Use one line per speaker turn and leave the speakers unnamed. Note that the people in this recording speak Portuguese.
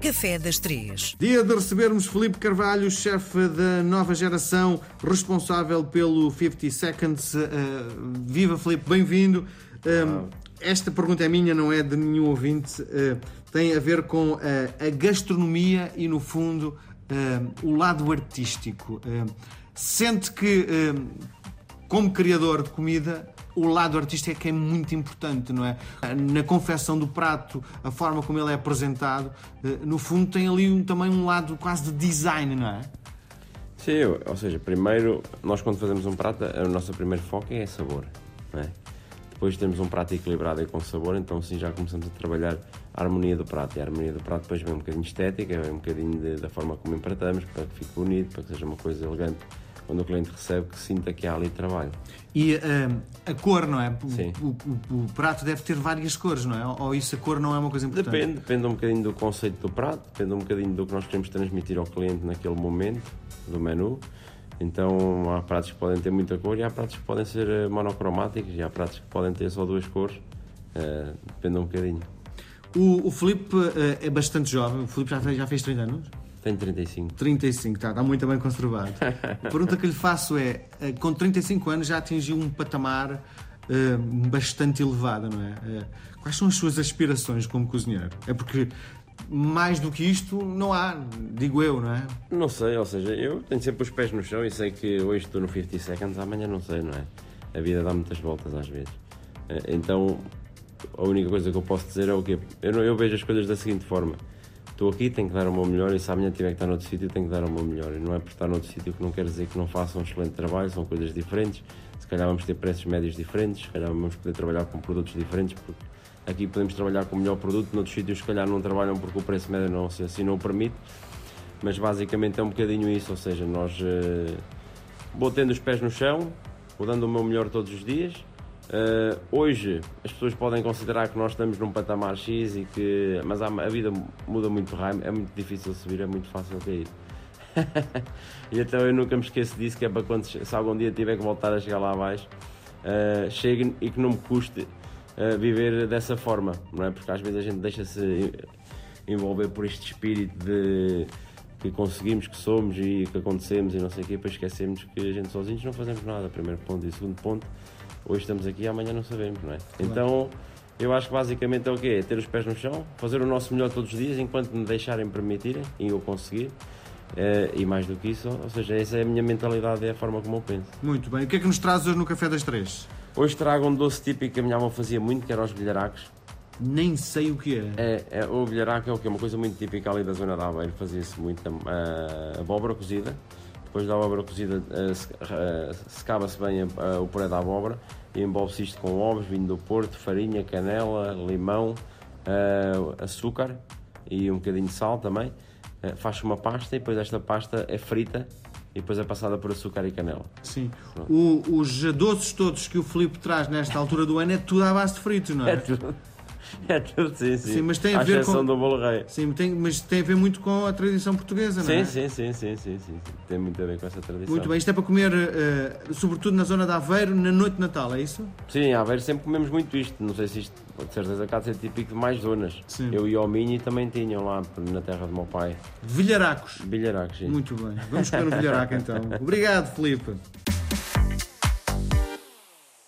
Café das Três.
Dia de recebermos Felipe Carvalho, chefe da nova geração, responsável pelo 50 Seconds. Uh, viva Felipe, bem-vindo. Uh, esta pergunta é minha, não é de nenhum ouvinte. Uh, tem a ver com a gastronomia e, no fundo, o lado artístico. sente que, como criador de comida, o lado artístico é que é muito importante, não é? Na confecção do prato, a forma como ele é apresentado, eh, no fundo tem ali um, também um lado quase de design, não é?
Sim, ou seja, primeiro, nós quando fazemos um prato, o nosso primeiro foco é sabor, não é? Depois temos um prato equilibrado e com sabor, então sim já começamos a trabalhar a harmonia do prato. E a harmonia do prato depois vem um bocadinho estética, vem um bocadinho de, da forma como empratamos, para que fique bonito, para que seja uma coisa elegante quando o cliente recebe, que sinta que há ali trabalho.
E uh, a cor, não é? Sim. O, o, o, prato deve ter várias cores, não é? Ou isso a cor não é uma coisa importante?
Depende, depende um bocadinho do conceito do prato, depende um bocadinho do que nós queremos transmitir ao cliente naquele momento, do menu. Então há pratos que podem ter muita cor e há pratos que podem ser eh, monocromáticos e há pratos que podem ter só duas cores. Uh, depende um bocadinho.
O, o Filipe uh, é bastante jovem, o Filipe já, já fez 30 anos?
Tenho 35.
35, está, está muito bem conservado. A pergunta que lhe faço é: eh, com 35 anos já atingiu um patamar uh, bastante elevado, não é? Uh, quais são as suas aspirações como cozinheiro? É porque mais do que isto não há, digo eu, não é?
Não sei, ou seja, eu tenho sempre os pés no chão e sei que hoje estou no 50 seconds, amanhã não sei, não é? A vida dá muitas voltas às vezes. Então, a única coisa que eu posso dizer é o quê? Eu, eu vejo as coisas da seguinte forma estou aqui, tenho que dar o meu melhor e se amanhã tiver que estar noutro sítio, tenho que dar o meu melhor. E não é por estar noutro sítio que não quer dizer que não faça um excelente trabalho, são coisas diferentes. Se calhar vamos ter preços médios diferentes, se calhar vamos poder trabalhar com produtos diferentes, porque aqui podemos trabalhar com o melhor produto, noutros sítios se calhar não trabalham porque o preço médio não, assim não o permite. Mas basicamente é um bocadinho isso, ou seja, nós uh, vou tendo os pés no chão, vou dando o meu melhor todos os dias Uh, hoje as pessoas podem considerar que nós estamos num patamar X e que. Mas a, a vida muda muito rápido, é muito difícil subir, é muito fácil cair. e então eu nunca me esqueço disso, que é para quando se algum dia tiver que voltar a chegar lá abaixo, uh, chegue e que não me custe uh, viver dessa forma, não é? Porque às vezes a gente deixa-se envolver por este espírito de que conseguimos, que somos e que acontecemos e não sei o quê, depois esquecemos que a gente sozinhos não fazemos nada, primeiro ponto. E segundo ponto, hoje estamos aqui e amanhã não sabemos, não é? Então, eu acho que basicamente é o quê? É ter os pés no chão, fazer o nosso melhor todos os dias, enquanto me deixarem permitirem e eu conseguir. Uh, e mais do que isso, ou seja, essa é a minha mentalidade, é a forma como eu penso.
Muito bem. O que é que nos traz hoje no Café das Três?
Hoje trago um doce típico que a minha avó fazia muito, que era os bilharacos.
Nem sei o que é.
é, é o bilharaco é o que? Uma coisa muito típica ali da zona da Aveiro, fazia-se muito. A abóbora cozida, depois da abóbora cozida secava-se bem o puré da abóbora e envolve-se isto com ovos, vinho do Porto, farinha, canela, limão, açúcar e um bocadinho de sal também. Faz-se uma pasta e depois esta pasta é frita e depois é passada por açúcar e canela.
Sim. O, os doces todos que o Filipe traz nesta altura do ano é tudo à base de fritos, não é?
É tudo. É tudo, sim, sim. sim
mas tem a, a ver com...
do bolo rei.
Sim, tem, mas tem a ver muito com a tradição portuguesa,
sim,
não é?
Sim, sim, sim, sim, sim, Tem muito a ver com essa tradição.
Muito bem. Isto é para comer, uh, sobretudo na zona de Aveiro, na noite de Natal, é isso?
Sim, em Aveiro sempre comemos muito isto. Não sei se isto, de certeza, cá de ser típico de mais zonas. Sim. Eu e o Minho também tinham lá na terra do meu pai.
Vilharacos.
Vilharacos, sim.
Muito bem. Vamos comer no Vilharaco então. Obrigado, Felipe.